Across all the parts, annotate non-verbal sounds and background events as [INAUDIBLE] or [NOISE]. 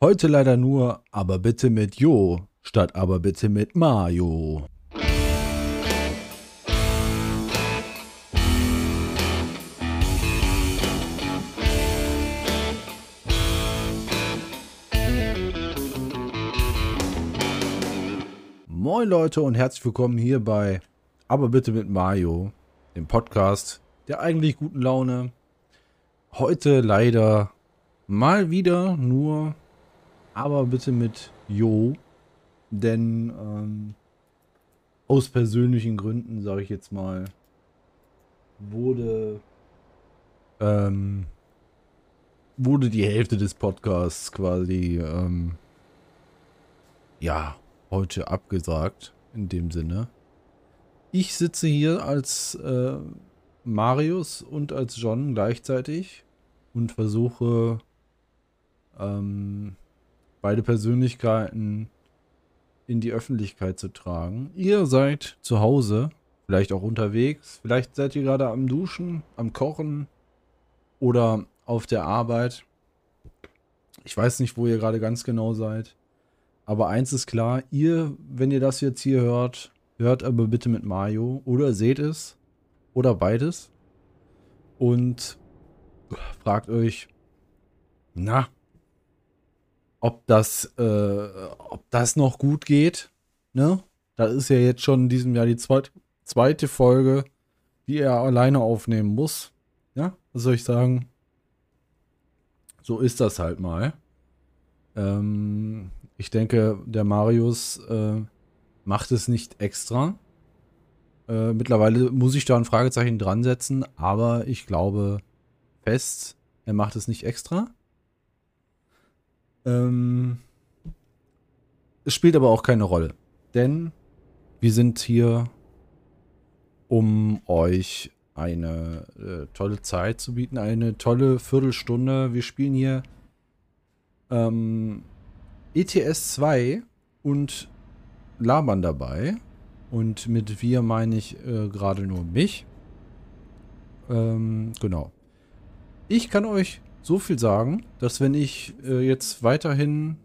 Heute leider nur aber bitte mit Jo statt aber bitte mit Mario. Moin Leute und herzlich willkommen hier bei Aber bitte mit Mario, dem Podcast der eigentlich guten Laune. Heute leider mal wieder nur aber bitte mit Jo, denn ähm, aus persönlichen Gründen, sage ich jetzt mal, wurde ähm, wurde die Hälfte des Podcasts quasi ähm, ja heute abgesagt in dem Sinne. Ich sitze hier als äh, Marius und als John gleichzeitig und versuche ähm, beide Persönlichkeiten in die Öffentlichkeit zu tragen. Ihr seid zu Hause, vielleicht auch unterwegs, vielleicht seid ihr gerade am Duschen, am Kochen oder auf der Arbeit. Ich weiß nicht, wo ihr gerade ganz genau seid. Aber eins ist klar, ihr, wenn ihr das jetzt hier hört, hört aber bitte mit Mario oder seht es oder beides und fragt euch, na, ob das, äh, ob das noch gut geht. Ne? Das ist ja jetzt schon in diesem Jahr die zweit, zweite Folge, die er alleine aufnehmen muss. Ja, was soll ich sagen? So ist das halt mal. Ähm, ich denke, der Marius äh, macht es nicht extra. Äh, mittlerweile muss ich da ein Fragezeichen dran setzen, aber ich glaube fest, er macht es nicht extra. Ähm, es spielt aber auch keine Rolle, denn wir sind hier, um euch eine äh, tolle Zeit zu bieten, eine tolle Viertelstunde. Wir spielen hier ähm, ETS 2 und labern dabei. Und mit wir meine ich äh, gerade nur mich. Ähm, genau. Ich kann euch so viel sagen, dass wenn ich äh, jetzt weiterhin,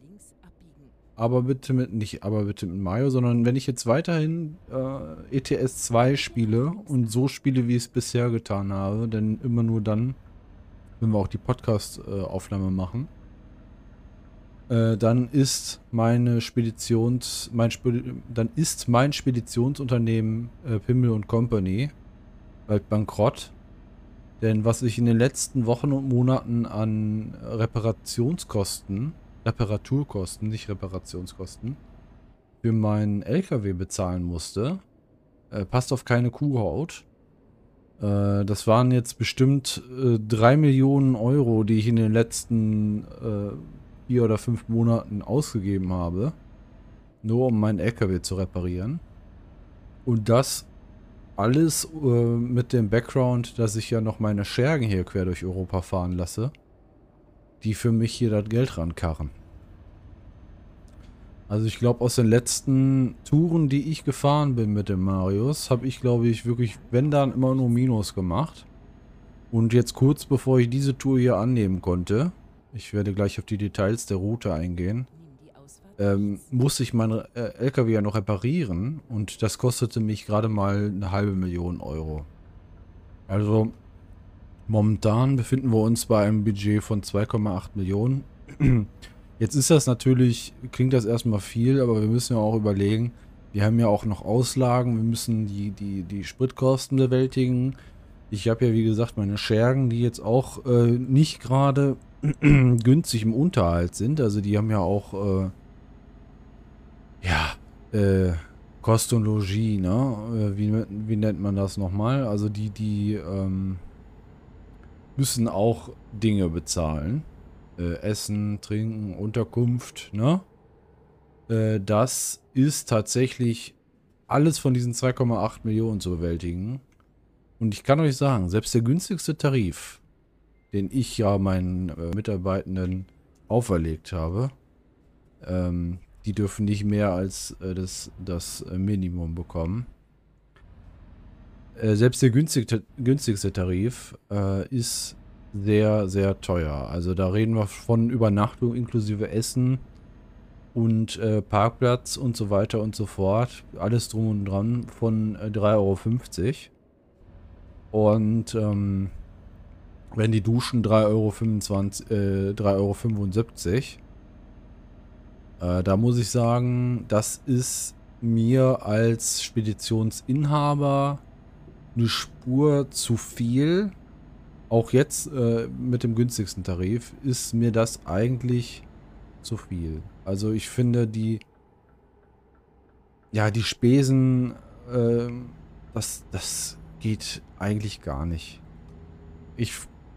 aber bitte mit, nicht aber bitte mit Mario, sondern wenn ich jetzt weiterhin äh, ETS 2 spiele und so spiele, wie ich es bisher getan habe, denn immer nur dann, wenn wir auch die Podcast-Aufnahme machen, äh, dann ist meine Speditions, mein Spedi dann ist mein Speditionsunternehmen äh, Pimmel und Company bald bankrott denn was ich in den letzten Wochen und Monaten an Reparationskosten, Reparaturkosten, nicht Reparationskosten, für meinen LKW bezahlen musste, äh, passt auf keine Kuhhaut. Äh, das waren jetzt bestimmt äh, 3 Millionen Euro, die ich in den letzten äh, vier oder fünf Monaten ausgegeben habe. Nur um meinen LKW zu reparieren. Und das alles äh, mit dem Background, dass ich ja noch meine Schergen hier quer durch Europa fahren lasse, die für mich hier das Geld rankarren. Also ich glaube, aus den letzten Touren, die ich gefahren bin mit dem Marius, habe ich, glaube ich, wirklich, wenn dann, immer nur Minus gemacht. Und jetzt kurz bevor ich diese Tour hier annehmen konnte, ich werde gleich auf die Details der Route eingehen, ähm, musste ich meinen äh, LKW ja noch reparieren und das kostete mich gerade mal eine halbe Million Euro. Also momentan befinden wir uns bei einem Budget von 2,8 Millionen. [CLEARS THROAT] Jetzt ist das natürlich, klingt das erstmal viel, aber wir müssen ja auch überlegen, wir haben ja auch noch Auslagen, wir müssen die, die, die Spritkosten bewältigen. Ich habe ja wie gesagt meine Schergen, die jetzt auch äh, nicht gerade [CLEARS THROAT] günstig im Unterhalt sind. Also die haben ja auch äh, ja, äh, Kost und Logis, ne? Äh, wie, wie nennt man das nochmal? Also die, die ähm, müssen auch Dinge bezahlen. Äh, Essen, Trinken, Unterkunft, ne? Äh, das ist tatsächlich alles von diesen 2,8 Millionen zu bewältigen. Und ich kann euch sagen, selbst der günstigste Tarif, den ich ja meinen äh, Mitarbeitenden auferlegt habe, ähm, die dürfen nicht mehr als äh, das, das äh, Minimum bekommen. Äh, selbst der günstig, günstigste Tarif äh, ist sehr, sehr teuer. Also da reden wir von Übernachtung inklusive Essen und äh, Parkplatz und so weiter und so fort. Alles drum und dran von äh, 3,50 Euro. Und ähm, wenn die Duschen 3,25 Euro, äh, 3,75 Euro. Äh, da muss ich sagen, das ist mir als Speditionsinhaber eine Spur zu viel. Auch jetzt äh, mit dem günstigsten Tarif ist mir das eigentlich zu viel. Also ich finde die, ja, die Spesen, äh, das, das geht eigentlich gar nicht. Ich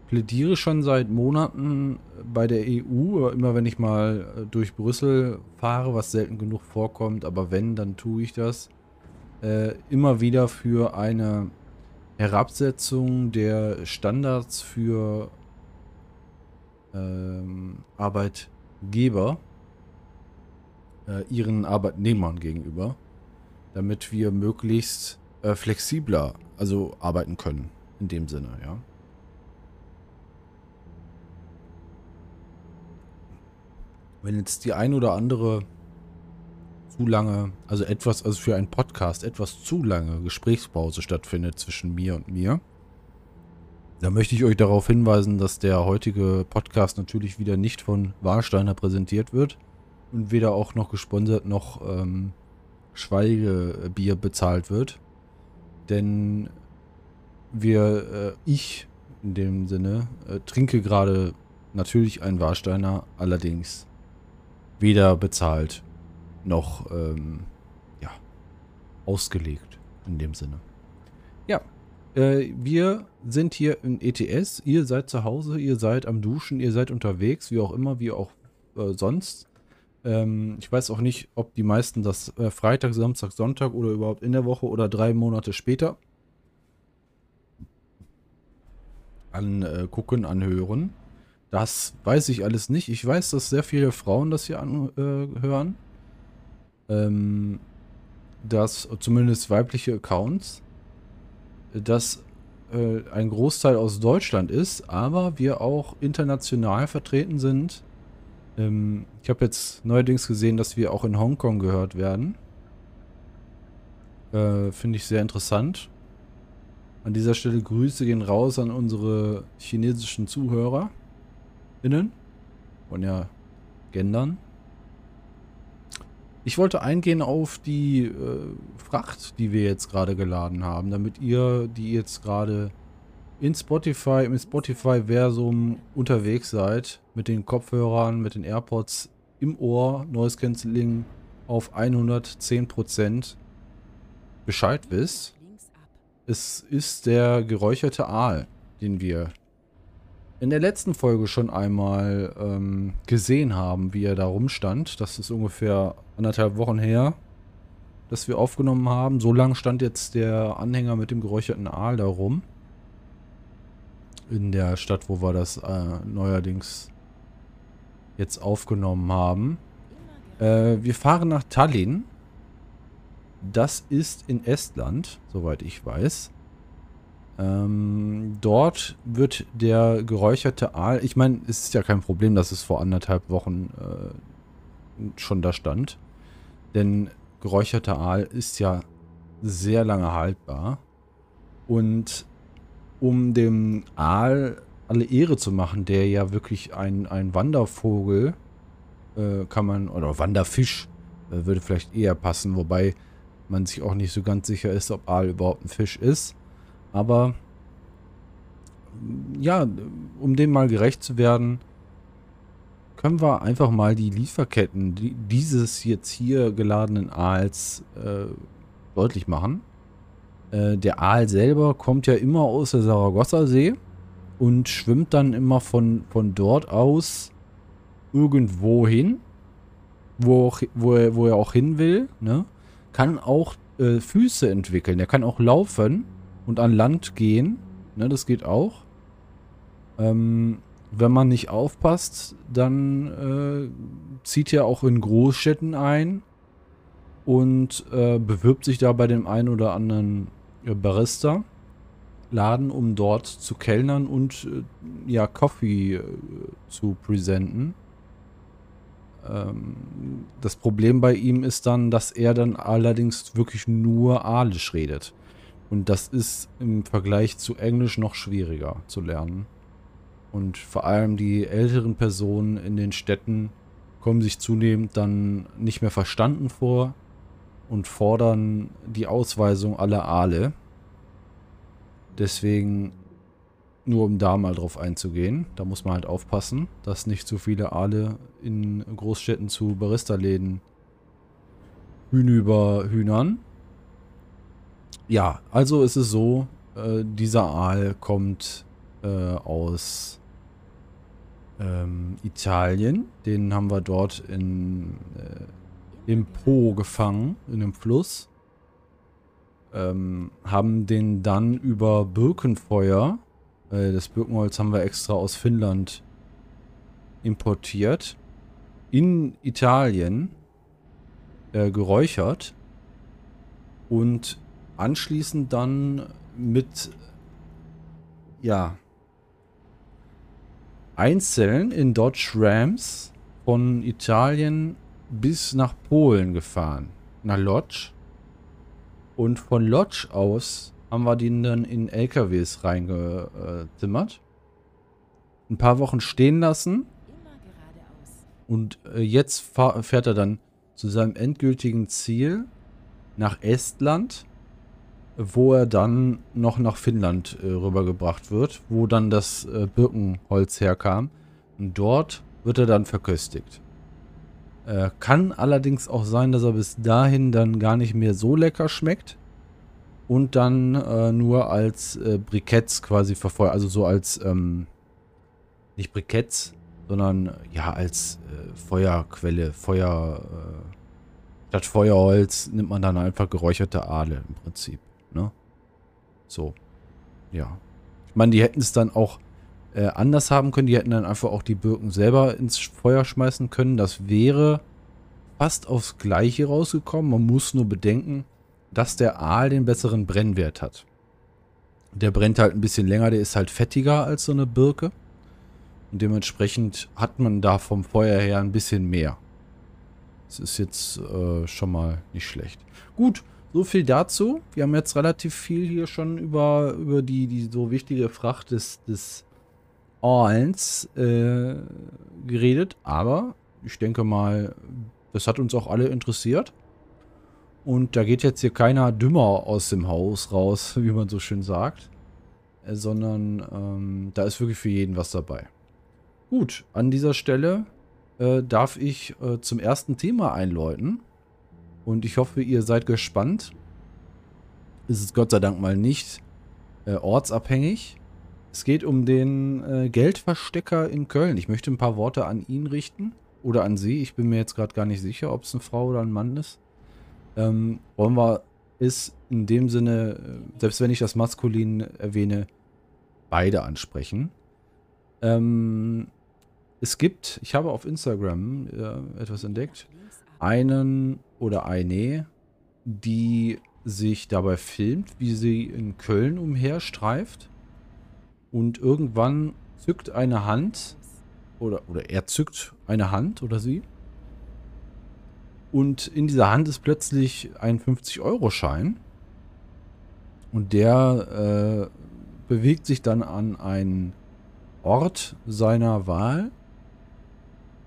plädiere schon seit Monaten bei der EU, immer wenn ich mal äh, durch Brüssel fahre, was selten genug vorkommt, aber wenn, dann tue ich das, äh, immer wieder für eine Herabsetzung der Standards für ähm, Arbeitgeber äh, ihren Arbeitnehmern gegenüber, damit wir möglichst äh, flexibler also arbeiten können in dem Sinne, ja. Wenn jetzt die ein oder andere zu lange, also etwas, also für einen Podcast etwas zu lange Gesprächspause stattfindet zwischen mir und mir, da möchte ich euch darauf hinweisen, dass der heutige Podcast natürlich wieder nicht von Warsteiner präsentiert wird und weder auch noch gesponsert noch ähm, Schweigebier bezahlt wird. Denn wir, äh, ich in dem Sinne, äh, trinke gerade natürlich einen Warsteiner, allerdings weder bezahlt noch ähm, ja, ausgelegt in dem Sinne. Ja, äh, wir sind hier in ETS. Ihr seid zu Hause, ihr seid am Duschen, ihr seid unterwegs, wie auch immer, wie auch äh, sonst. Ähm, ich weiß auch nicht, ob die meisten das äh, Freitag, Samstag, Sonntag oder überhaupt in der Woche oder drei Monate später angucken, äh, anhören. Das weiß ich alles nicht. Ich weiß, dass sehr viele Frauen das hier anhören. Ähm, dass zumindest weibliche Accounts, dass äh, ein Großteil aus Deutschland ist, aber wir auch international vertreten sind. Ähm, ich habe jetzt neuerdings gesehen, dass wir auch in Hongkong gehört werden. Äh, Finde ich sehr interessant. An dieser Stelle Grüße gehen raus an unsere chinesischen Zuhörer. Innen. Und ja, gendern. Ich wollte eingehen auf die äh, Fracht, die wir jetzt gerade geladen haben, damit ihr, die jetzt gerade in Spotify, im Spotify-Versum unterwegs seid, mit den Kopfhörern, mit den AirPods im Ohr, Noise Cancelling auf 110% Bescheid wisst. Es ist der geräucherte Aal, den wir in der letzten Folge schon einmal ähm, gesehen haben, wie er da rumstand. Das ist ungefähr anderthalb Wochen her, dass wir aufgenommen haben. So lang stand jetzt der Anhänger mit dem geräucherten Aal da rum. In der Stadt, wo wir das äh, neuerdings jetzt aufgenommen haben. Äh, wir fahren nach Tallinn. Das ist in Estland, soweit ich weiß. Ähm, dort wird der geräucherte Aal, ich meine, es ist ja kein Problem, dass es vor anderthalb Wochen äh, schon da stand. Denn geräucherter Aal ist ja sehr lange haltbar. Und um dem Aal alle Ehre zu machen, der ja wirklich ein, ein Wandervogel äh, kann man, oder Wanderfisch äh, würde vielleicht eher passen, wobei man sich auch nicht so ganz sicher ist, ob Aal überhaupt ein Fisch ist. Aber ja, um dem mal gerecht zu werden, können wir einfach mal die Lieferketten die, dieses jetzt hier geladenen Aals äh, deutlich machen. Äh, der Aal selber kommt ja immer aus der Saragossa-See und schwimmt dann immer von, von dort aus irgendwo hin, wo, wo, er, wo er auch hin will. Ne? Kann auch äh, Füße entwickeln, er kann auch laufen und an Land gehen. Ne, das geht auch. Ähm, wenn man nicht aufpasst, dann äh, zieht er auch in Großstädten ein und äh, bewirbt sich da bei dem einen oder anderen äh, Barista. Laden, um dort zu kellnern und äh, ja, Coffee äh, zu präsenten. Ähm, das Problem bei ihm ist dann, dass er dann allerdings wirklich nur Alisch redet. Und das ist im Vergleich zu Englisch noch schwieriger zu lernen. Und vor allem die älteren Personen in den Städten kommen sich zunehmend dann nicht mehr verstanden vor und fordern die Ausweisung aller Aale. Deswegen, nur um da mal drauf einzugehen, da muss man halt aufpassen, dass nicht zu viele Aale in Großstädten zu Barista-Läden hinüberhühnern. Ja, also ist es so, äh, dieser Aal kommt äh, aus ähm, Italien. Den haben wir dort in, äh, im Po gefangen, in einem Fluss. Ähm, haben den dann über Birkenfeuer, äh, das Birkenholz haben wir extra aus Finnland importiert, in Italien äh, geräuchert und anschließend dann mit ja einzeln in Dodge Rams von Italien bis nach Polen gefahren. Nach Lodz. Und von Lodz aus haben wir den dann in LKWs reingezimmert. Ein paar Wochen stehen lassen. Und äh, jetzt fährt er dann zu seinem endgültigen Ziel nach Estland wo er dann noch nach Finnland äh, rübergebracht wird, wo dann das äh, Birkenholz herkam. Und dort wird er dann verköstigt. Äh, kann allerdings auch sein, dass er bis dahin dann gar nicht mehr so lecker schmeckt und dann äh, nur als äh, Briketts quasi verfeuert, also so als, ähm, nicht Briketts, sondern ja als äh, Feuerquelle, Feuer, statt Feuerholz nimmt man dann einfach geräucherte Aale im Prinzip. Ne? So. Ja. Ich meine, die hätten es dann auch äh, anders haben können. Die hätten dann einfach auch die Birken selber ins Feuer schmeißen können. Das wäre fast aufs Gleiche rausgekommen. Man muss nur bedenken, dass der Aal den besseren Brennwert hat. Der brennt halt ein bisschen länger, der ist halt fettiger als so eine Birke. Und dementsprechend hat man da vom Feuer her ein bisschen mehr. Das ist jetzt äh, schon mal nicht schlecht. Gut, so viel dazu. Wir haben jetzt relativ viel hier schon über, über die, die so wichtige Fracht des, des Orlens äh, geredet. Aber ich denke mal, das hat uns auch alle interessiert. Und da geht jetzt hier keiner dümmer aus dem Haus raus, [LAUGHS] wie man so schön sagt. Äh, sondern ähm, da ist wirklich für jeden was dabei. Gut, an dieser Stelle äh, darf ich äh, zum ersten Thema einläuten. Und ich hoffe, ihr seid gespannt. Es ist Gott sei Dank mal nicht äh, ortsabhängig. Es geht um den äh, Geldverstecker in Köln. Ich möchte ein paar Worte an ihn richten. Oder an sie. Ich bin mir jetzt gerade gar nicht sicher, ob es eine Frau oder ein Mann ist. Ähm, wollen wir es in dem Sinne, äh, selbst wenn ich das maskulin erwähne, beide ansprechen. Ähm, es gibt, ich habe auf Instagram äh, etwas entdeckt einen oder eine, die sich dabei filmt, wie sie in Köln umherstreift und irgendwann zückt eine Hand oder, oder er zückt eine Hand oder sie und in dieser Hand ist plötzlich ein 50-Euro-Schein und der äh, bewegt sich dann an einen Ort seiner Wahl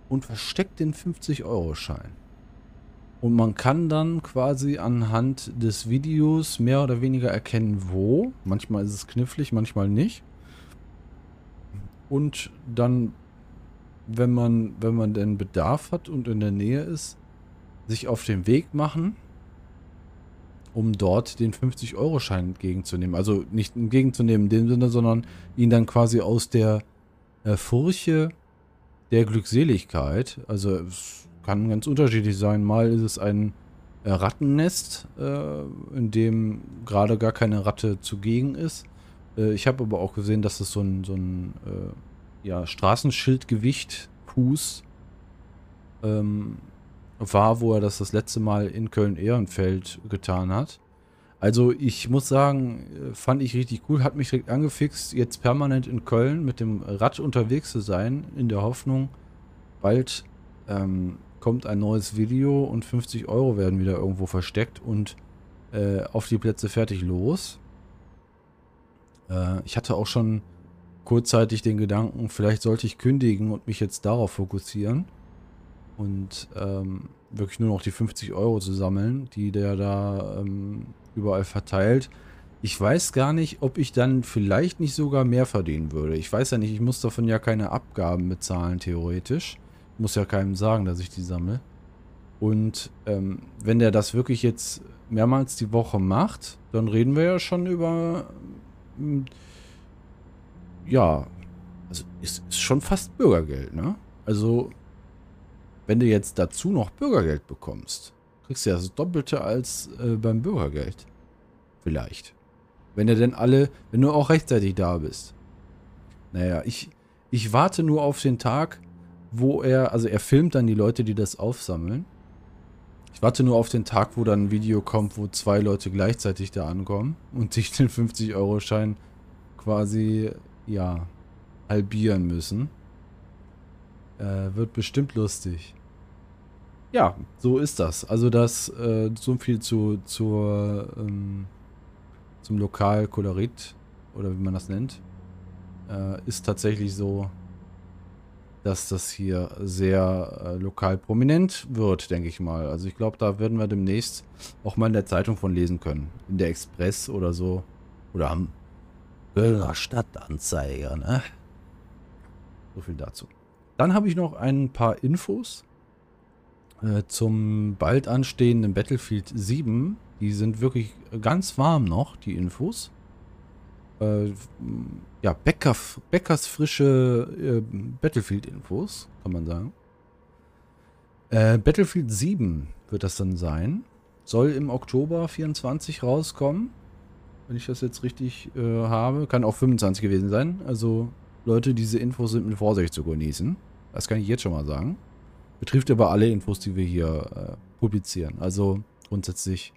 und versteckt den 50-Euro-Schein. Und man kann dann quasi anhand des Videos mehr oder weniger erkennen, wo. Manchmal ist es knifflig, manchmal nicht. Und dann, wenn man, wenn man denn Bedarf hat und in der Nähe ist, sich auf den Weg machen, um dort den 50-Euro-Schein entgegenzunehmen. Also nicht entgegenzunehmen in dem Sinne, sondern ihn dann quasi aus der äh, Furche der Glückseligkeit, also kann ganz unterschiedlich sein. Mal ist es ein äh, Rattennest, äh, in dem gerade gar keine Ratte zugegen ist. Äh, ich habe aber auch gesehen, dass es so ein, so ein äh, ja, Straßenschildgewicht Fuß ähm, war, wo er das das letzte Mal in Köln-Ehrenfeld getan hat. Also ich muss sagen, äh, fand ich richtig cool, hat mich direkt angefixt, jetzt permanent in Köln mit dem Rad unterwegs zu sein, in der Hoffnung, bald ähm, kommt ein neues Video und 50 Euro werden wieder irgendwo versteckt und äh, auf die Plätze fertig los. Äh, ich hatte auch schon kurzzeitig den Gedanken, vielleicht sollte ich kündigen und mich jetzt darauf fokussieren und ähm, wirklich nur noch die 50 Euro zu sammeln, die der da ähm, überall verteilt. Ich weiß gar nicht, ob ich dann vielleicht nicht sogar mehr verdienen würde. Ich weiß ja nicht, ich muss davon ja keine Abgaben bezahlen, theoretisch. Muss ja keinem sagen, dass ich die sammle. Und ähm, wenn der das wirklich jetzt mehrmals die Woche macht, dann reden wir ja schon über... Ähm, ja, also ist, ist schon fast Bürgergeld, ne? Also, wenn du jetzt dazu noch Bürgergeld bekommst, kriegst du ja das Doppelte als äh, beim Bürgergeld. Vielleicht. Wenn er denn alle, wenn du auch rechtzeitig da bist. Naja, ich, ich warte nur auf den Tag, wo er, also er filmt dann die Leute, die das aufsammeln. Ich warte nur auf den Tag, wo dann ein Video kommt, wo zwei Leute gleichzeitig da ankommen und sich den 50-Euro-Schein quasi, ja, halbieren müssen. Äh, wird bestimmt lustig. Ja, so ist das. Also das, äh, so viel zu, zur, ähm, zum Lokalkolorit, oder wie man das nennt, äh, ist tatsächlich so, dass das hier sehr äh, lokal prominent wird, denke ich mal. Also ich glaube, da werden wir demnächst auch mal in der Zeitung von lesen können. In der Express oder so. Oder am Kölner Stadtanzeiger, ne? So viel dazu. Dann habe ich noch ein paar Infos äh, zum bald anstehenden Battlefield 7. Die sind wirklich ganz warm noch, die Infos. Äh, ja, Bäcker, Bäckers frische äh, Battlefield-Infos, kann man sagen. Äh, Battlefield 7 wird das dann sein. Soll im Oktober 24 rauskommen. Wenn ich das jetzt richtig äh, habe. Kann auch 25 gewesen sein. Also, Leute, diese Infos sind mit Vorsicht zu genießen. Das kann ich jetzt schon mal sagen. Betrifft aber alle Infos, die wir hier äh, publizieren. Also, grundsätzlich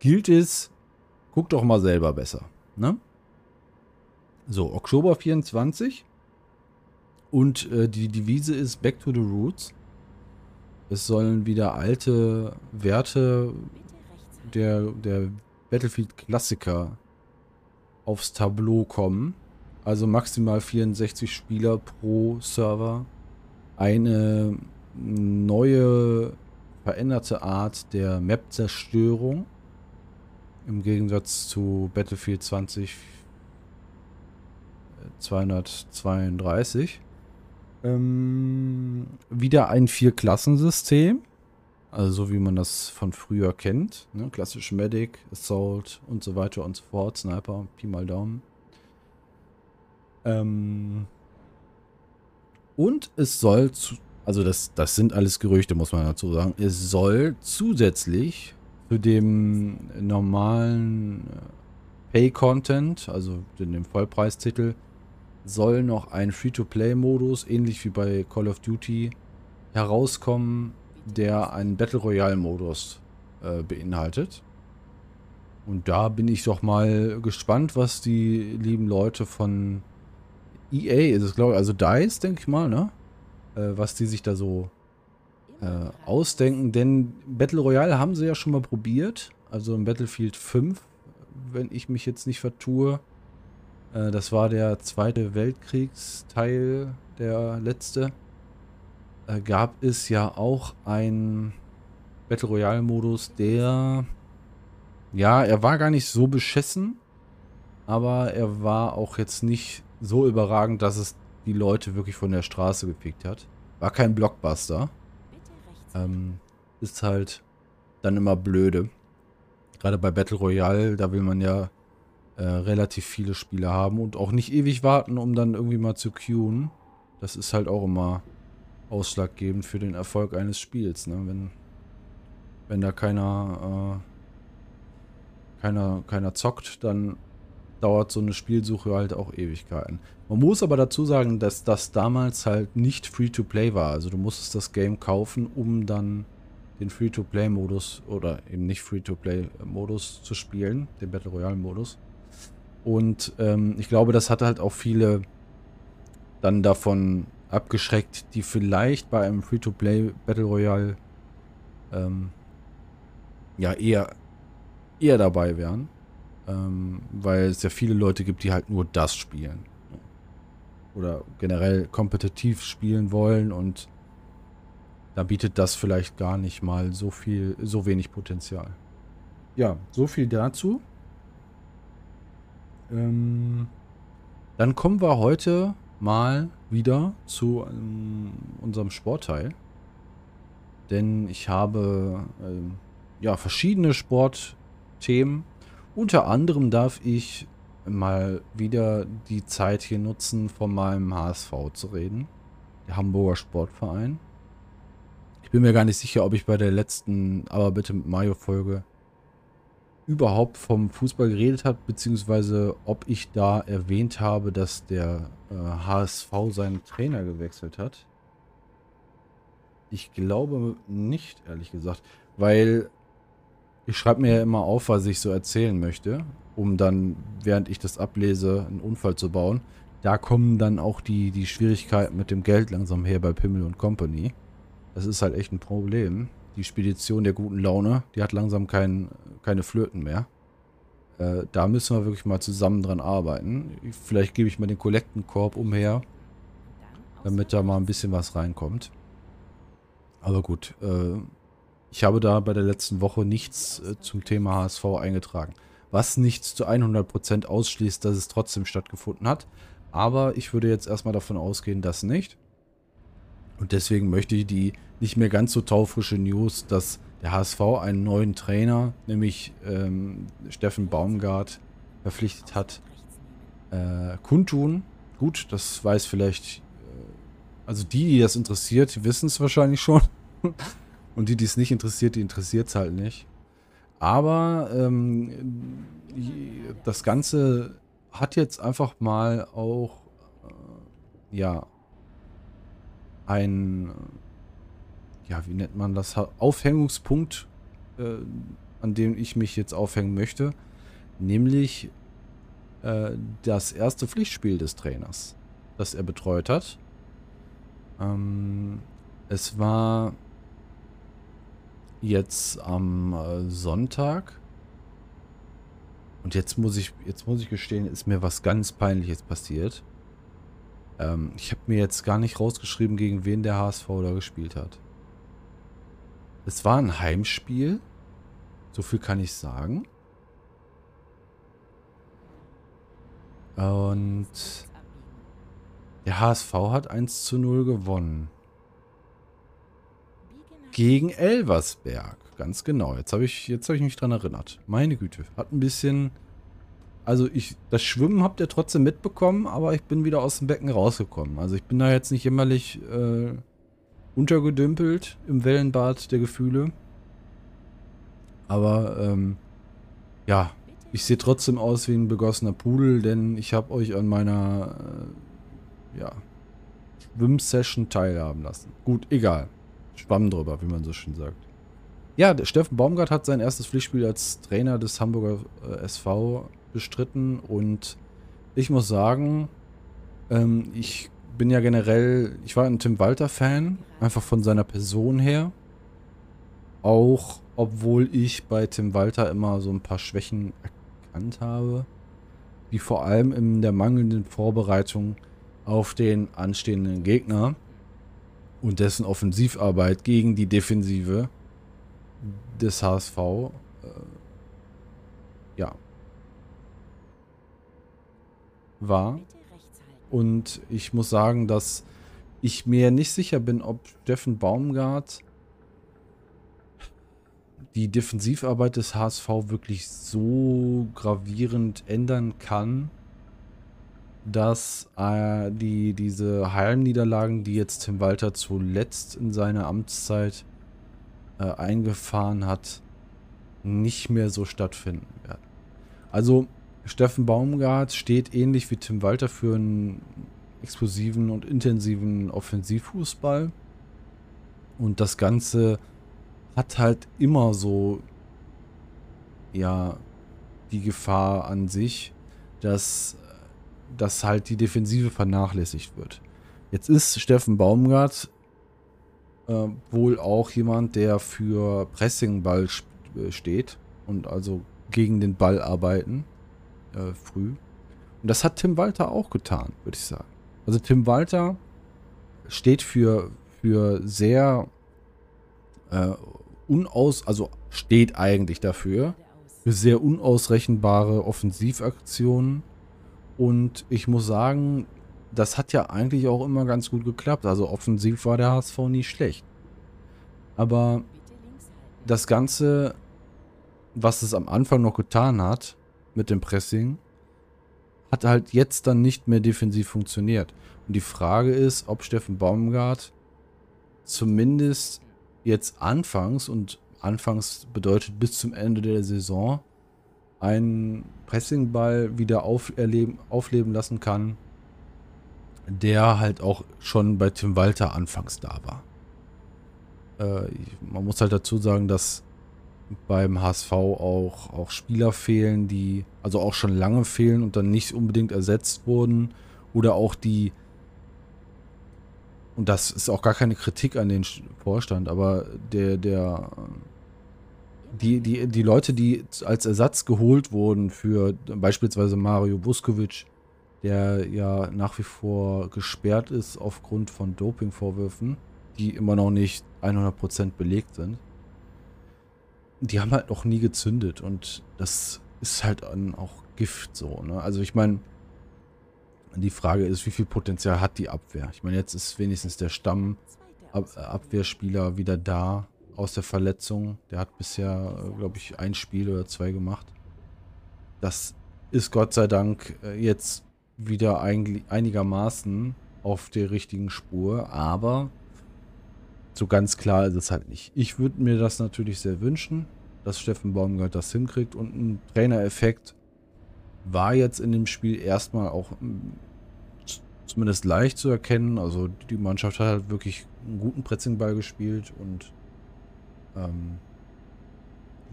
gilt es, guckt doch mal selber besser. Ne? So, Oktober 24. Und äh, die Devise ist Back to the Roots. Es sollen wieder alte Werte der, der Battlefield-Klassiker aufs Tableau kommen. Also maximal 64 Spieler pro Server. Eine neue, veränderte Art der Map-Zerstörung. Im Gegensatz zu Battlefield 20 232. Ähm, wieder ein Vier-Klassensystem. Also so wie man das von früher kennt. Ne? Klassisch Medic, Assault und so weiter und so fort. Sniper, Pi mal Daumen. Ähm, und es soll, zu, also das, das sind alles Gerüchte, muss man dazu sagen. Es soll zusätzlich zu dem normalen äh, Pay-Content, also dem Vollpreistitel, soll noch ein Free-to-Play-Modus, ähnlich wie bei Call of Duty, herauskommen, der einen Battle Royale-Modus äh, beinhaltet. Und da bin ich doch mal gespannt, was die lieben Leute von EA, ist es glaube ich, also DICE, denke ich mal, ne? Äh, was die sich da so äh, ausdenken. Denn Battle Royale haben sie ja schon mal probiert. Also im Battlefield 5, wenn ich mich jetzt nicht vertue. Äh, das war der Zweite Weltkriegsteil, der letzte. Äh, gab es ja auch ein Battle Royale Modus, der... Ja, er war gar nicht so beschissen, aber er war auch jetzt nicht so überragend, dass es die Leute wirklich von der Straße gepickt hat. War kein Blockbuster. Ähm, ist halt dann immer blöde. Gerade bei Battle Royale, da will man ja äh, relativ viele Spiele haben und auch nicht ewig warten, um dann irgendwie mal zu queuen. Das ist halt auch immer ausschlaggebend für den Erfolg eines Spiels, ne? Wenn, wenn da keiner, äh, keiner, keiner zockt, dann dauert so eine Spielsuche halt auch Ewigkeiten. Man muss aber dazu sagen, dass das damals halt nicht Free-to-Play war. Also du musstest das Game kaufen, um dann den Free-to-Play-Modus oder eben nicht Free-to-Play-Modus zu spielen, den Battle Royale-Modus. Und ähm, ich glaube, das hat halt auch viele dann davon abgeschreckt, die vielleicht bei einem Free-to-Play Battle Royale ähm, ja eher, eher dabei wären. Ähm, weil es ja viele Leute gibt, die halt nur das spielen. Oder generell kompetitiv spielen wollen und da bietet das vielleicht gar nicht mal so viel, so wenig Potenzial. Ja, so viel dazu. Ähm, dann kommen wir heute mal wieder zu ähm, unserem Sportteil. Denn ich habe ähm, ja verschiedene Sportthemen. Unter anderem darf ich mal wieder die Zeit hier nutzen, von meinem HSV zu reden. Der Hamburger Sportverein. Ich bin mir gar nicht sicher, ob ich bei der letzten Aber bitte mit Mario-Folge überhaupt vom Fußball geredet habe, beziehungsweise ob ich da erwähnt habe, dass der äh, HSV seinen Trainer gewechselt hat. Ich glaube nicht, ehrlich gesagt, weil ich schreibe mir ja immer auf, was ich so erzählen möchte, um dann, während ich das ablese, einen Unfall zu bauen. Da kommen dann auch die, die Schwierigkeiten mit dem Geld langsam her bei Pimmel und Company. Das ist halt echt ein Problem die Spedition der guten Laune, die hat langsam kein, keine Flöten mehr. Äh, da müssen wir wirklich mal zusammen dran arbeiten. Vielleicht gebe ich mal den Kollektenkorb umher, damit da mal ein bisschen was reinkommt. Aber gut, äh, ich habe da bei der letzten Woche nichts äh, zum Thema HSV eingetragen. Was nichts zu 100% ausschließt, dass es trotzdem stattgefunden hat. Aber ich würde jetzt erstmal davon ausgehen, dass nicht. Und deswegen möchte ich die nicht mehr ganz so taufrische News, dass der HSV einen neuen Trainer, nämlich ähm, Steffen Baumgart, verpflichtet hat, äh, kundtun. Gut, das weiß vielleicht, äh, also die, die das interessiert, wissen es wahrscheinlich schon. [LAUGHS] Und die, die es nicht interessiert, die interessiert es halt nicht. Aber ähm, das Ganze hat jetzt einfach mal auch, äh, ja, ein ja, wie nennt man das, Aufhängungspunkt, äh, an dem ich mich jetzt aufhängen möchte, nämlich äh, das erste Pflichtspiel des Trainers, das er betreut hat. Ähm, es war jetzt am äh, Sonntag. Und jetzt muss ich, jetzt muss ich gestehen, ist mir was ganz Peinliches passiert. Ähm, ich habe mir jetzt gar nicht rausgeschrieben, gegen wen der HSV da gespielt hat. Es war ein Heimspiel. So viel kann ich sagen. Und der HSV hat 1 zu 0 gewonnen. Gegen Elversberg. Ganz genau. Jetzt habe ich, hab ich mich dran erinnert. Meine Güte. Hat ein bisschen... Also ich, das Schwimmen habt ihr trotzdem mitbekommen, aber ich bin wieder aus dem Becken rausgekommen. Also ich bin da jetzt nicht immerlich... Äh, untergedümpelt im Wellenbad der Gefühle. Aber ähm, ja, ich sehe trotzdem aus wie ein begossener Pudel, denn ich habe euch an meiner äh, ja, Schwimmsession teilhaben lassen. Gut, egal. Schwamm drüber, wie man so schön sagt. Ja, der Steffen Baumgart hat sein erstes Pflichtspiel als Trainer des Hamburger äh, SV bestritten und ich muss sagen, ähm, ich bin ja generell, ich war ein Tim Walter Fan, einfach von seiner Person her. Auch obwohl ich bei Tim Walter immer so ein paar Schwächen erkannt habe, die vor allem in der mangelnden Vorbereitung auf den anstehenden Gegner und dessen Offensivarbeit gegen die Defensive des HSV äh, ja war. Und ich muss sagen, dass ich mir nicht sicher bin, ob Steffen Baumgart die Defensivarbeit des HSV wirklich so gravierend ändern kann, dass äh, die, diese Heimniederlagen, die jetzt Tim Walter zuletzt in seiner Amtszeit äh, eingefahren hat, nicht mehr so stattfinden werden. Also Steffen Baumgart steht ähnlich wie Tim Walter für einen explosiven und intensiven Offensivfußball. Und das Ganze hat halt immer so, ja, die Gefahr an sich, dass, dass halt die Defensive vernachlässigt wird. Jetzt ist Steffen Baumgart äh, wohl auch jemand, der für Pressingball äh, steht und also gegen den Ball arbeiten äh, früh. Und das hat Tim Walter auch getan, würde ich sagen. Also Tim Walter steht für, für sehr äh, unaus, also steht eigentlich dafür, für sehr unausrechenbare Offensivaktionen. Und ich muss sagen, das hat ja eigentlich auch immer ganz gut geklappt. Also offensiv war der HSV nie schlecht. Aber das Ganze, was es am Anfang noch getan hat mit dem Pressing, hat halt jetzt dann nicht mehr defensiv funktioniert. Und die Frage ist, ob Steffen Baumgart zumindest jetzt anfangs, und anfangs bedeutet bis zum Ende der Saison, einen Pressingball wieder auferleben, aufleben lassen kann, der halt auch schon bei Tim Walter anfangs da war. Äh, man muss halt dazu sagen, dass beim HSV auch, auch Spieler fehlen, die also auch schon lange fehlen und dann nicht unbedingt ersetzt wurden. Oder auch die, und das ist auch gar keine Kritik an den Vorstand, aber der, der, die, die, die Leute, die als Ersatz geholt wurden für beispielsweise Mario Buskovic, der ja nach wie vor gesperrt ist aufgrund von Dopingvorwürfen, die immer noch nicht 100% belegt sind. Die haben halt noch nie gezündet und das ist halt auch Gift so. Ne? Also ich meine, die Frage ist, wie viel Potenzial hat die Abwehr? Ich meine, jetzt ist wenigstens der Stamm Abwehrspieler wieder da aus der Verletzung. Der hat bisher, äh, glaube ich, ein Spiel oder zwei gemacht. Das ist Gott sei Dank äh, jetzt wieder einigermaßen auf der richtigen Spur, aber so ganz klar ist es halt nicht. Ich würde mir das natürlich sehr wünschen, dass Steffen Baumgart das hinkriegt und ein Trainereffekt war jetzt in dem Spiel erstmal auch hm, zumindest leicht zu erkennen. Also die Mannschaft hat halt wirklich einen guten Pressingball gespielt und ähm,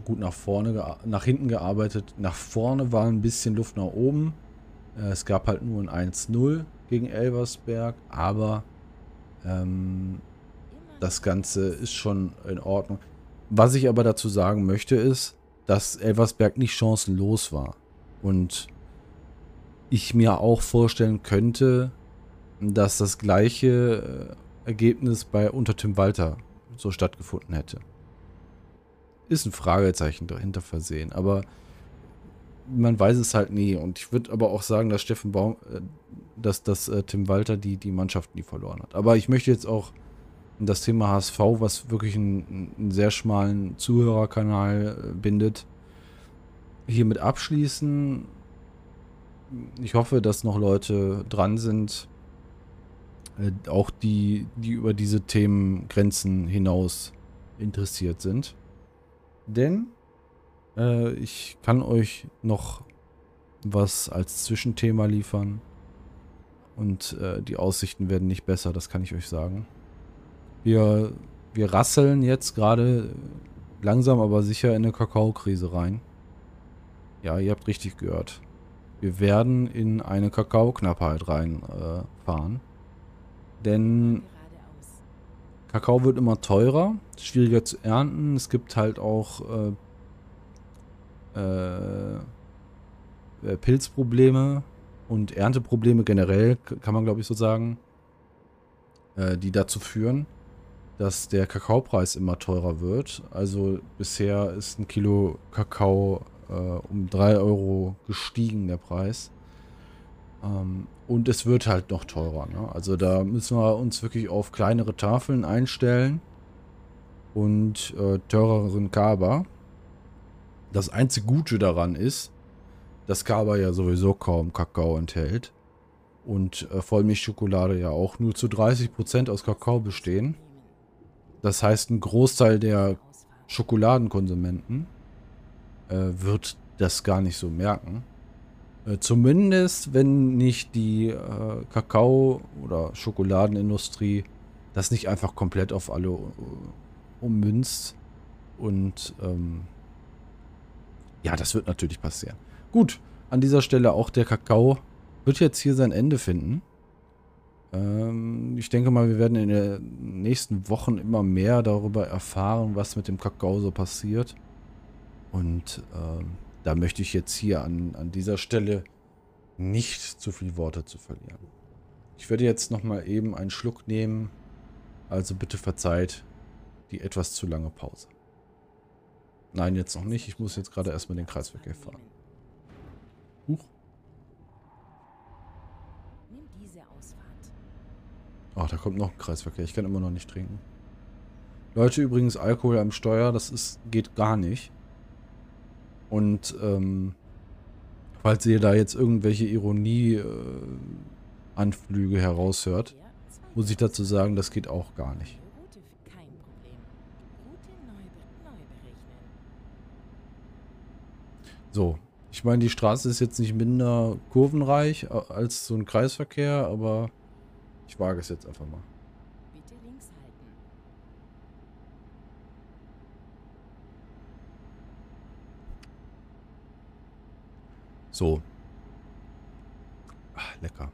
gut nach vorne, nach hinten gearbeitet. Nach vorne war ein bisschen Luft nach oben. Äh, es gab halt nur ein 1-0 gegen Elversberg, aber ähm, das Ganze ist schon in Ordnung. Was ich aber dazu sagen möchte, ist, dass Elversberg nicht chancenlos war. Und ich mir auch vorstellen könnte, dass das gleiche äh, Ergebnis bei unter Tim Walter so stattgefunden hätte. Ist ein Fragezeichen dahinter versehen, aber man weiß es halt nie. Und ich würde aber auch sagen, dass Steffen Baum, äh, dass, dass äh, Tim Walter die, die Mannschaft nie verloren hat. Aber ich möchte jetzt auch das Thema HSV, was wirklich einen, einen sehr schmalen Zuhörerkanal äh, bindet, hiermit abschließen. Ich hoffe, dass noch Leute dran sind, äh, auch die, die über diese Themengrenzen hinaus interessiert sind. Denn äh, ich kann euch noch was als Zwischenthema liefern. Und äh, die Aussichten werden nicht besser, das kann ich euch sagen. Wir, wir rasseln jetzt gerade langsam aber sicher in eine Kakaokrise rein. Ja, ihr habt richtig gehört. Wir werden in eine Kakaoknappheit reinfahren. Äh, denn Kakao wird immer teurer, schwieriger zu ernten. Es gibt halt auch äh, äh, äh Pilzprobleme und Ernteprobleme generell, kann man glaube ich so sagen, äh, die dazu führen, dass der Kakaopreis immer teurer wird. Also bisher ist ein Kilo Kakao äh, um 3 Euro gestiegen, der Preis. Ähm, und es wird halt noch teurer. Ne? Also da müssen wir uns wirklich auf kleinere Tafeln einstellen und äh, teureren Kaba. Das einzige Gute daran ist, dass Kaba ja sowieso kaum Kakao enthält und äh, Vollmilchschokolade ja auch nur zu 30% aus Kakao bestehen. Das heißt, ein Großteil der Schokoladenkonsumenten äh, wird das gar nicht so merken. Äh, zumindest, wenn nicht die äh, Kakao- oder Schokoladenindustrie das nicht einfach komplett auf alle äh, ummünzt und ähm, ja, das wird natürlich passieren. Gut, an dieser Stelle auch der Kakao wird jetzt hier sein Ende finden. Ähm, ich denke mal, wir werden in den nächsten Wochen immer mehr darüber erfahren, was mit dem Kakao so passiert. Und ähm, da möchte ich jetzt hier an, an dieser Stelle nicht zu viel Worte zu verlieren. Ich werde jetzt nochmal eben einen Schluck nehmen. Also bitte verzeiht die etwas zu lange Pause. Nein, jetzt noch nicht. Ich muss jetzt gerade erstmal den Kreisverkehr fahren. Huch. Ach, da kommt noch ein Kreisverkehr. Ich kann immer noch nicht trinken. Leute, übrigens, Alkohol am Steuer, das ist, geht gar nicht. Und, ähm, falls ihr da jetzt irgendwelche Ironie-Anflüge äh, heraushört, muss ich dazu sagen, das geht auch gar nicht. So, ich meine, die Straße ist jetzt nicht minder kurvenreich äh, als so ein Kreisverkehr, aber ich wage es jetzt einfach mal. Bitte links halten. So. Ach, lecker.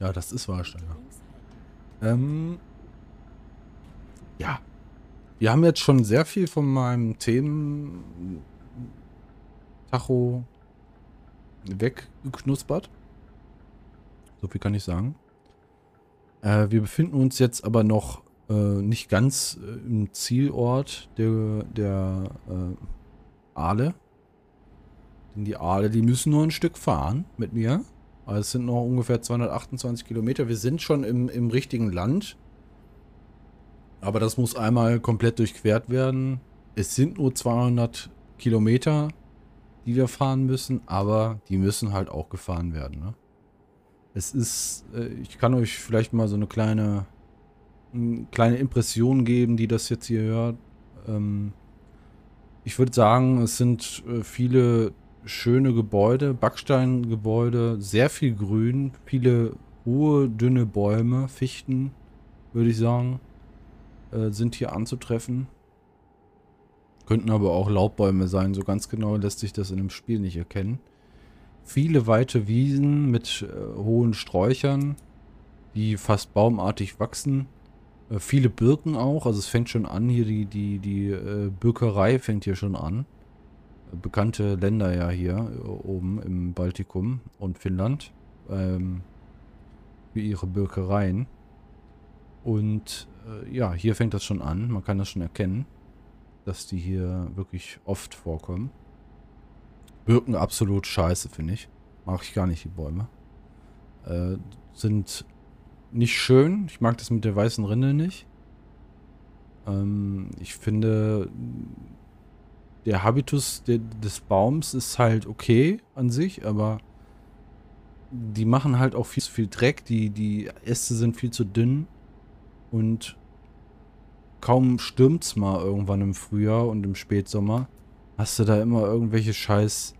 Ja, das ist Warsteiner. Ähm. Ja. Wir haben jetzt schon sehr viel von meinem Themen Tacho weggeknuspert. So viel kann ich sagen. Äh, wir befinden uns jetzt aber noch äh, nicht ganz äh, im Zielort der, der äh, Aale. Denn die Aale, die müssen nur ein Stück fahren mit mir. Also es sind noch ungefähr 228 Kilometer. Wir sind schon im, im richtigen Land. Aber das muss einmal komplett durchquert werden. Es sind nur 200 Kilometer, die wir fahren müssen, aber die müssen halt auch gefahren werden. Ne? Es ist, äh, ich kann euch vielleicht mal so eine kleine, eine kleine Impression geben, die das jetzt hier hört. Ähm, ich würde sagen, es sind äh, viele schöne Gebäude, Backsteingebäude, sehr viel Grün, viele hohe, dünne Bäume, Fichten, würde ich sagen, äh, sind hier anzutreffen. Könnten aber auch Laubbäume sein, so ganz genau lässt sich das in dem Spiel nicht erkennen viele weite Wiesen mit äh, hohen Sträuchern, die fast baumartig wachsen. Äh, viele Birken auch, also es fängt schon an, hier die, die, die äh, Birkerei fängt hier schon an. Bekannte Länder ja hier äh, oben im Baltikum und Finnland ähm, für ihre Birkereien. Und äh, ja, hier fängt das schon an, man kann das schon erkennen, dass die hier wirklich oft vorkommen. Birken absolut scheiße, finde ich. Mag ich gar nicht, die Bäume. Äh, sind nicht schön. Ich mag das mit der weißen Rinde nicht. Ähm, ich finde, der Habitus de des Baums ist halt okay an sich, aber die machen halt auch viel zu viel Dreck. Die, die Äste sind viel zu dünn und kaum stürmt's mal irgendwann im Frühjahr und im Spätsommer. Hast du da immer irgendwelche scheiß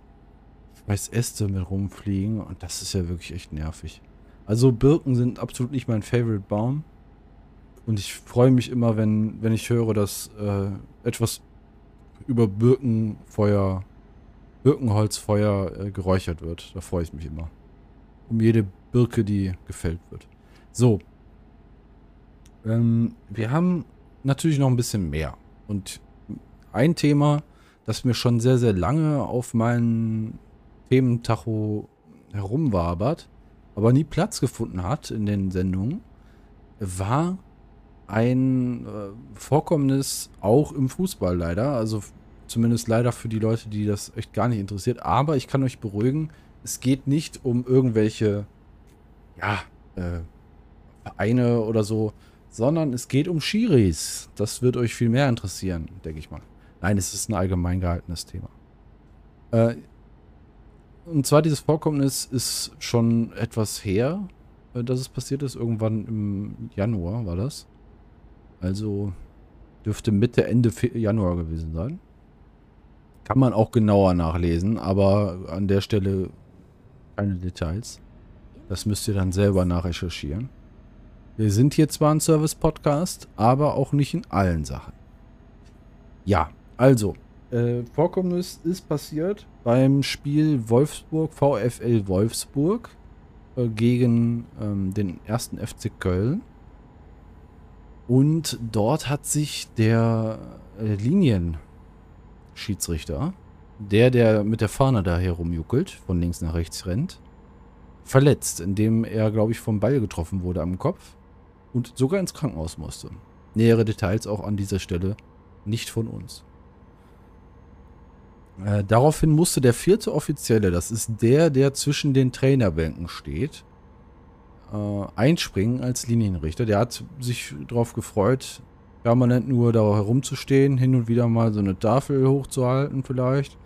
weiß Äste mit rumfliegen und das ist ja wirklich echt nervig. Also Birken sind absolut nicht mein Favorite Baum. Und ich freue mich immer, wenn, wenn ich höre, dass äh, etwas über Birkenfeuer, Birkenholzfeuer äh, geräuchert wird. Da freue ich mich immer. Um jede Birke, die gefällt wird. So. Ähm, wir haben natürlich noch ein bisschen mehr. Und ein Thema, das mir schon sehr, sehr lange auf meinen Thementacho herumwabert, aber nie Platz gefunden hat in den Sendungen, war ein äh, Vorkommnis auch im Fußball leider. Also zumindest leider für die Leute, die das echt gar nicht interessiert. Aber ich kann euch beruhigen, es geht nicht um irgendwelche, ja, äh, Vereine oder so, sondern es geht um Schiris. Das wird euch viel mehr interessieren, denke ich mal. Nein, es ist ein allgemein gehaltenes Thema. Äh, und zwar dieses Vorkommnis ist schon etwas her, äh, dass es passiert ist. Irgendwann im Januar war das. Also dürfte Mitte, Ende Januar gewesen sein. Kann man auch genauer nachlesen, aber an der Stelle keine Details. Das müsst ihr dann selber nachrecherchieren. Wir sind hier zwar ein Service-Podcast, aber auch nicht in allen Sachen. Ja, Also, äh, Vorkommnis ist passiert beim Spiel Wolfsburg, VfL Wolfsburg äh, gegen ähm, den ersten FC Köln. Und dort hat sich der äh, Linienschiedsrichter, der, der mit der Fahne da herumjuckelt, von links nach rechts rennt, verletzt, indem er, glaube ich, vom Ball getroffen wurde am Kopf und sogar ins Krankenhaus musste. Nähere Details auch an dieser Stelle nicht von uns. Äh, daraufhin musste der vierte Offizielle, das ist der, der zwischen den Trainerbänken steht, äh, einspringen als Linienrichter. Der hat sich darauf gefreut, permanent nur da herumzustehen, hin und wieder mal so eine Tafel hochzuhalten vielleicht.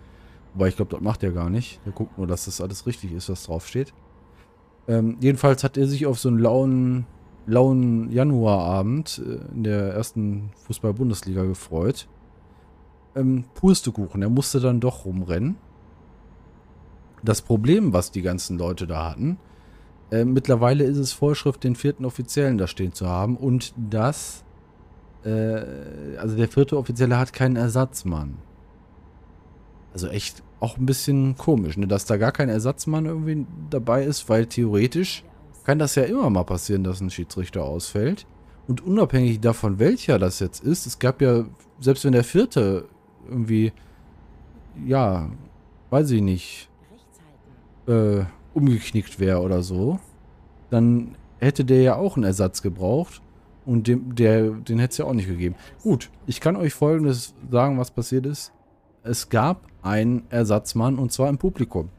Wobei ich glaube, das macht er gar nicht. Der guckt nur, dass das alles richtig ist, was drauf steht. Ähm, jedenfalls hat er sich auf so einen lauen, lauen Januarabend äh, in der ersten Fußball-Bundesliga gefreut. Ähm, Pustekuchen, er musste dann doch rumrennen. Das Problem, was die ganzen Leute da hatten, äh, mittlerweile ist es Vorschrift, den vierten Offiziellen da stehen zu haben und das, äh, also der vierte Offizielle hat keinen Ersatzmann. Also echt auch ein bisschen komisch, ne, dass da gar kein Ersatzmann irgendwie dabei ist, weil theoretisch kann das ja immer mal passieren, dass ein Schiedsrichter ausfällt. Und unabhängig davon, welcher das jetzt ist, es gab ja, selbst wenn der vierte irgendwie, ja, weiß ich nicht, äh, umgeknickt wäre oder so, dann hätte der ja auch einen Ersatz gebraucht. Und dem, der, den hätte es ja auch nicht gegeben. Gut, ich kann euch folgendes sagen, was passiert ist. Es gab einen Ersatzmann und zwar im Publikum.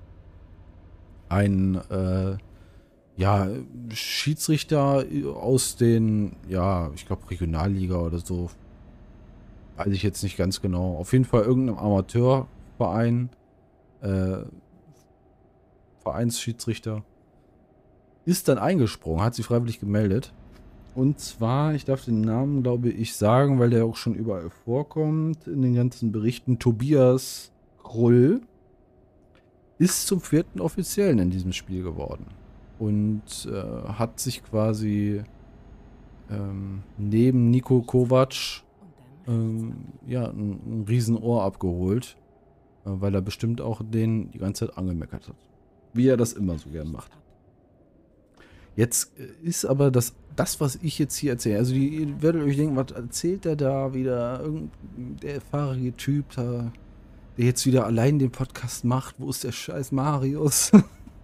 Ein, äh, ja, Schiedsrichter aus den, ja, ich glaube Regionalliga oder so. Weiß ich jetzt nicht ganz genau. Auf jeden Fall irgendeinem Amateurverein. Äh, Vereinsschiedsrichter, ist dann eingesprungen, hat sich freiwillig gemeldet. Und zwar, ich darf den Namen, glaube ich, sagen, weil der auch schon überall vorkommt in den ganzen Berichten. Tobias Krull ist zum vierten Offiziellen in diesem Spiel geworden. Und äh, hat sich quasi ähm, neben Nico Kovac ähm, ja, ein, ein Riesenohr abgeholt, äh, weil er bestimmt auch den die ganze Zeit angemeckert hat. Wie er das immer so gern macht. Jetzt äh, ist aber das, das, was ich jetzt hier erzähle, also die, ihr werdet euch denken, was erzählt der da wieder? Irgend der fahrige Typ da, der jetzt wieder allein den Podcast macht. Wo ist der scheiß Marius?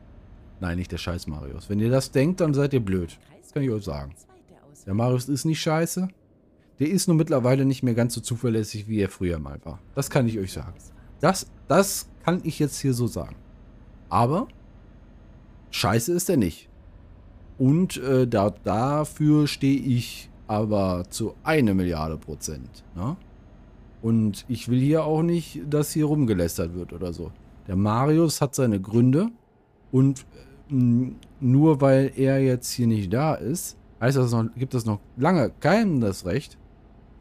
[LAUGHS] Nein, nicht der scheiß Marius. Wenn ihr das denkt, dann seid ihr blöd. Das kann ich euch sagen. Der Marius ist nicht scheiße. Der ist nur mittlerweile nicht mehr ganz so zuverlässig, wie er früher mal war. Das kann ich euch sagen. Das, das kann ich jetzt hier so sagen. Aber scheiße ist er nicht. Und äh, da, dafür stehe ich aber zu eine Milliarde Prozent. Ne? Und ich will hier auch nicht, dass hier rumgelästert wird oder so. Der Marius hat seine Gründe und äh, nur weil er jetzt hier nicht da ist, heißt das noch, gibt es noch lange keinem das Recht,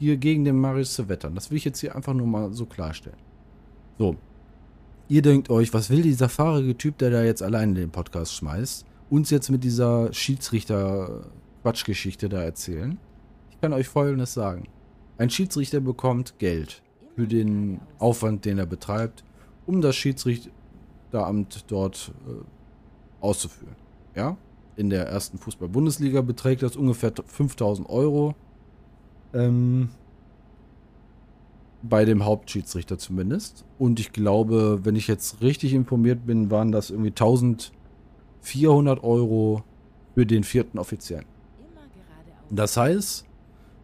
hier gegen den Marius zu wettern. Das will ich jetzt hier einfach nur mal so klarstellen. So. Ihr denkt euch, was will dieser fahrige Typ, der da jetzt alleine den Podcast schmeißt? uns jetzt mit dieser Schiedsrichter-Quatschgeschichte da erzählen. Ich kann euch Folgendes sagen. Ein Schiedsrichter bekommt Geld für den Aufwand, den er betreibt, um das Schiedsrichteramt dort äh, auszuführen. Ja? In der ersten Fußball-Bundesliga beträgt das ungefähr 5000 Euro. Ähm, bei dem Hauptschiedsrichter zumindest. Und ich glaube, wenn ich jetzt richtig informiert bin, waren das irgendwie 1000 400 Euro für den vierten Offiziellen. Das heißt,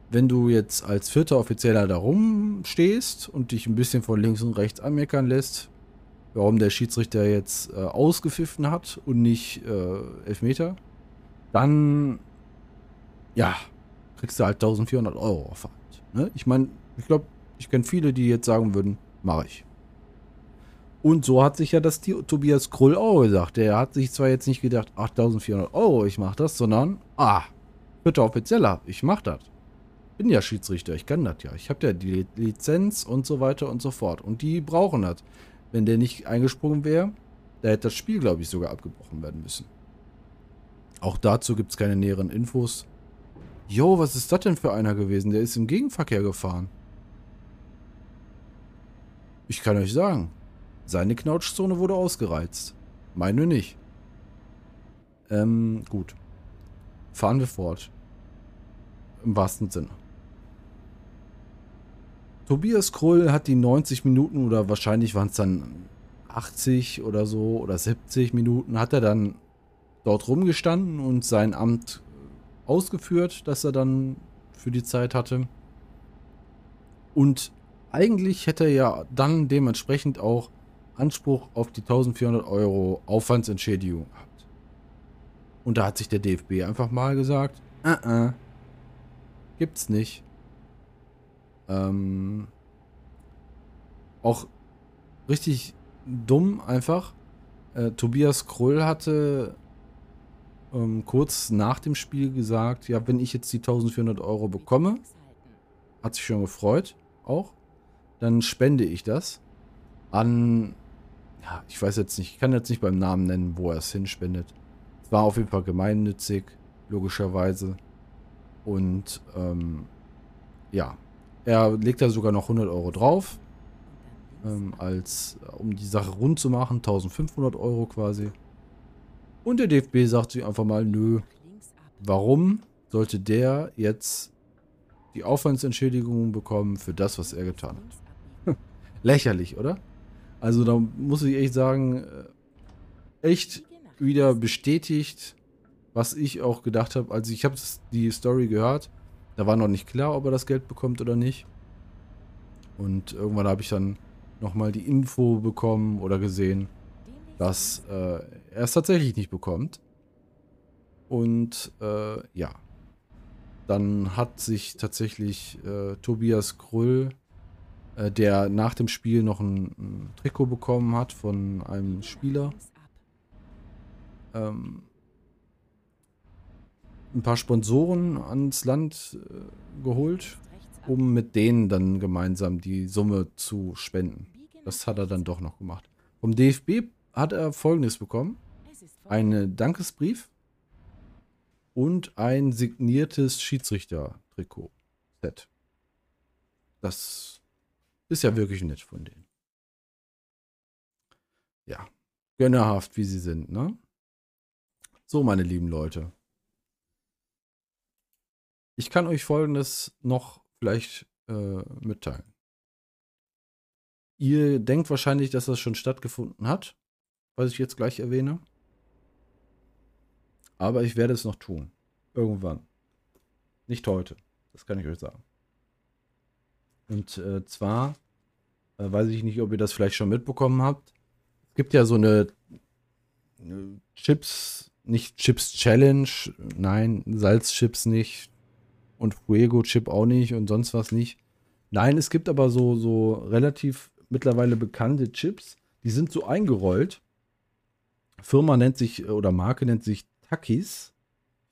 wenn du jetzt als vierter Offizieller da rumstehst und dich ein bisschen von links und rechts anmeckern lässt, warum der Schiedsrichter jetzt äh, ausgepfiffen hat und nicht äh, Elfmeter, dann, ja, kriegst du halt 1400 Euro auf. Ne? Ich meine, ich glaube, ich kenne viele, die jetzt sagen würden, mache ich. Und so hat sich ja das Tobias Krull auch gesagt. Der hat sich zwar jetzt nicht gedacht, 8400 Euro, ich mach das, sondern, ah, bitte offizieller, ich mach das. Bin ja Schiedsrichter, ich kann das ja. Ich habe ja die Lizenz und so weiter und so fort. Und die brauchen das. Wenn der nicht eingesprungen wäre, da hätte das Spiel, glaube ich, sogar abgebrochen werden müssen. Auch dazu gibt es keine näheren Infos. Jo, was ist das denn für einer gewesen? Der ist im Gegenverkehr gefahren. Ich kann euch sagen, seine Knautschzone wurde ausgereizt. Meine nicht. Ähm, gut. Fahren wir fort. Im wahrsten Sinne. Tobias Krull hat die 90 Minuten oder wahrscheinlich waren es dann 80 oder so oder 70 Minuten, hat er dann dort rumgestanden und sein Amt ausgeführt, das er dann für die Zeit hatte. Und eigentlich hätte er ja dann dementsprechend auch Anspruch auf die 1400 Euro Aufwandsentschädigung gehabt. Und da hat sich der DFB einfach mal gesagt, uh -uh, gibt's nicht. Ähm, auch richtig dumm einfach. Äh, Tobias Krull hatte ähm, kurz nach dem Spiel gesagt, ja, wenn ich jetzt die 1400 Euro bekomme, hat sich schon gefreut, auch, dann spende ich das an, ja, ich weiß jetzt nicht, ich kann jetzt nicht beim Namen nennen, wo er es hinspendet. Es war auf jeden Fall gemeinnützig, logischerweise. Und, ähm, ja, er legt da sogar noch 100 Euro drauf, ähm, als, um die Sache rund zu machen, 1500 Euro quasi. Und der DFB sagt sich einfach mal, nö, warum sollte der jetzt die Aufwandsentschädigung bekommen für das, was er getan hat? [LAUGHS] Lächerlich, oder? Also da muss ich echt sagen, äh, echt wieder bestätigt, was ich auch gedacht habe. Also ich habe die Story gehört, da war noch nicht klar, ob er das Geld bekommt oder nicht. Und irgendwann habe ich dann nochmal die Info bekommen oder gesehen, dass äh, er es tatsächlich nicht bekommt. Und äh, ja, dann hat sich tatsächlich äh, Tobias Krull, äh, der nach dem Spiel noch ein, ein, Trikot bekommen hat von einem Spieler, ähm, ein paar Sponsoren ans Land äh, geholt, um mit denen dann gemeinsam die Summe zu spenden. Das hat er dann doch noch gemacht. Vom DFB hat er folgendes bekommen. Einen Dankesbrief und ein signiertes Schiedsrichter-Trikot-Set. Das ist ja wirklich nett von denen. Ja, gönnerhaft, wie sie sind, ne? So, meine lieben Leute. Ich kann euch folgendes noch vielleicht äh, mitteilen. Ihr denkt wahrscheinlich, dass das schon stattgefunden hat was ich jetzt gleich erwähne. Aber ich werde es noch tun. Irgendwann. Nicht heute. Das kann ich euch sagen. Und äh, zwar äh, weiß ich nicht, ob ihr das vielleicht schon mitbekommen habt. Es gibt ja so eine, eine Chips, nicht Chips Challenge, nein, Salzchips nicht und Fuego Chip auch nicht und sonst was nicht. Nein, es gibt aber so, so relativ mittlerweile bekannte Chips, die sind so eingerollt Firma nennt sich, oder Marke nennt sich Takis.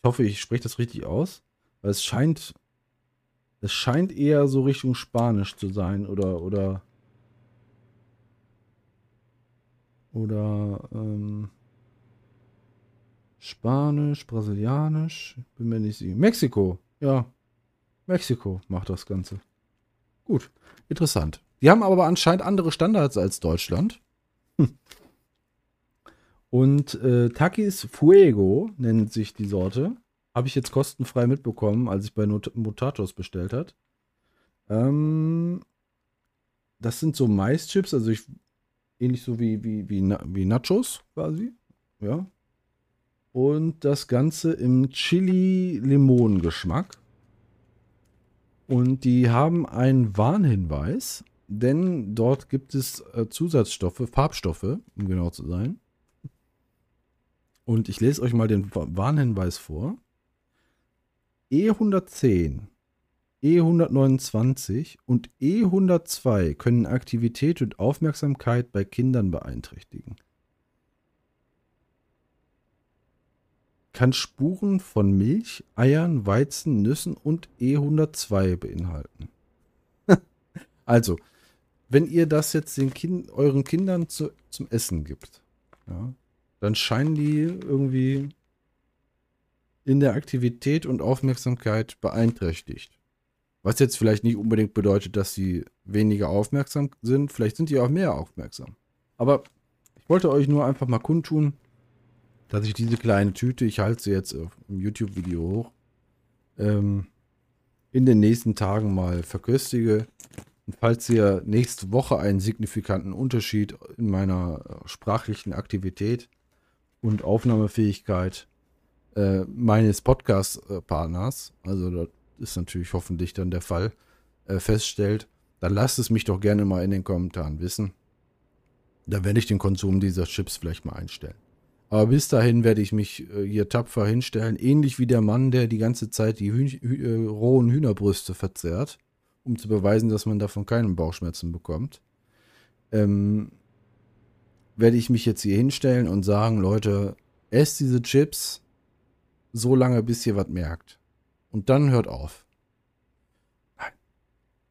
Ich hoffe, ich spreche das richtig aus. Weil es scheint, es scheint eher so Richtung Spanisch zu sein oder, oder, oder, ähm, Spanisch, Brasilianisch, bin mir nicht sicher. Mexiko, ja. Mexiko macht das Ganze. Gut, interessant. Die haben aber anscheinend andere Standards als Deutschland. Hm. Und äh, Takis Fuego nennt sich die Sorte. Habe ich jetzt kostenfrei mitbekommen, als ich bei Not Mutatos bestellt hat. Ähm, das sind so Maischips, also ich, ähnlich so wie, wie, wie, wie Nachos quasi. Ja. Und das Ganze im Chili-Limon-Geschmack. Und die haben einen Warnhinweis, denn dort gibt es äh, Zusatzstoffe, Farbstoffe, um genau zu sein und ich lese euch mal den Warnhinweis vor. E110, E129 und E102 können Aktivität und Aufmerksamkeit bei Kindern beeinträchtigen. Kann Spuren von Milch, Eiern, Weizen, Nüssen und E102 beinhalten. [LAUGHS] also, wenn ihr das jetzt den kind, euren Kindern zu, zum Essen gibt, ja, dann scheinen die irgendwie in der Aktivität und Aufmerksamkeit beeinträchtigt. Was jetzt vielleicht nicht unbedingt bedeutet, dass sie weniger aufmerksam sind. Vielleicht sind die auch mehr aufmerksam. Aber ich wollte euch nur einfach mal kundtun, dass ich diese kleine Tüte, ich halte sie jetzt im YouTube-Video hoch, ähm, in den nächsten Tagen mal verköstige. Und falls ihr nächste Woche einen signifikanten Unterschied in meiner äh, sprachlichen Aktivität und Aufnahmefähigkeit äh, meines Podcast-Partners, also das ist natürlich hoffentlich dann der Fall, äh, feststellt, dann lasst es mich doch gerne mal in den Kommentaren wissen. Da werde ich den Konsum dieser Chips vielleicht mal einstellen. Aber bis dahin werde ich mich äh, hier tapfer hinstellen, ähnlich wie der Mann, der die ganze Zeit die Hühn Hü äh, rohen Hühnerbrüste verzehrt, um zu beweisen, dass man davon keinen Bauchschmerzen bekommt. Ähm, werde ich mich jetzt hier hinstellen und sagen, Leute, esst diese Chips so lange, bis ihr was merkt. Und dann hört auf. Nein.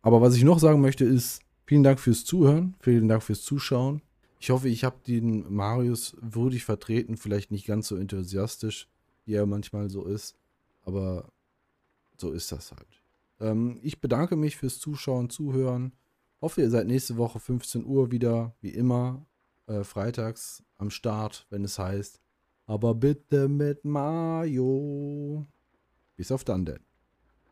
Aber was ich noch sagen möchte ist, vielen Dank fürs Zuhören, vielen Dank fürs Zuschauen. Ich hoffe, ich habe den Marius würdig vertreten, vielleicht nicht ganz so enthusiastisch, wie er manchmal so ist, aber so ist das halt. Ähm, ich bedanke mich fürs Zuschauen, Zuhören. Hoffe, ihr seid nächste Woche 15 Uhr wieder, wie immer, äh, freitags am Start, wenn es heißt, aber bitte mit Mayo. Bis auf dann denn.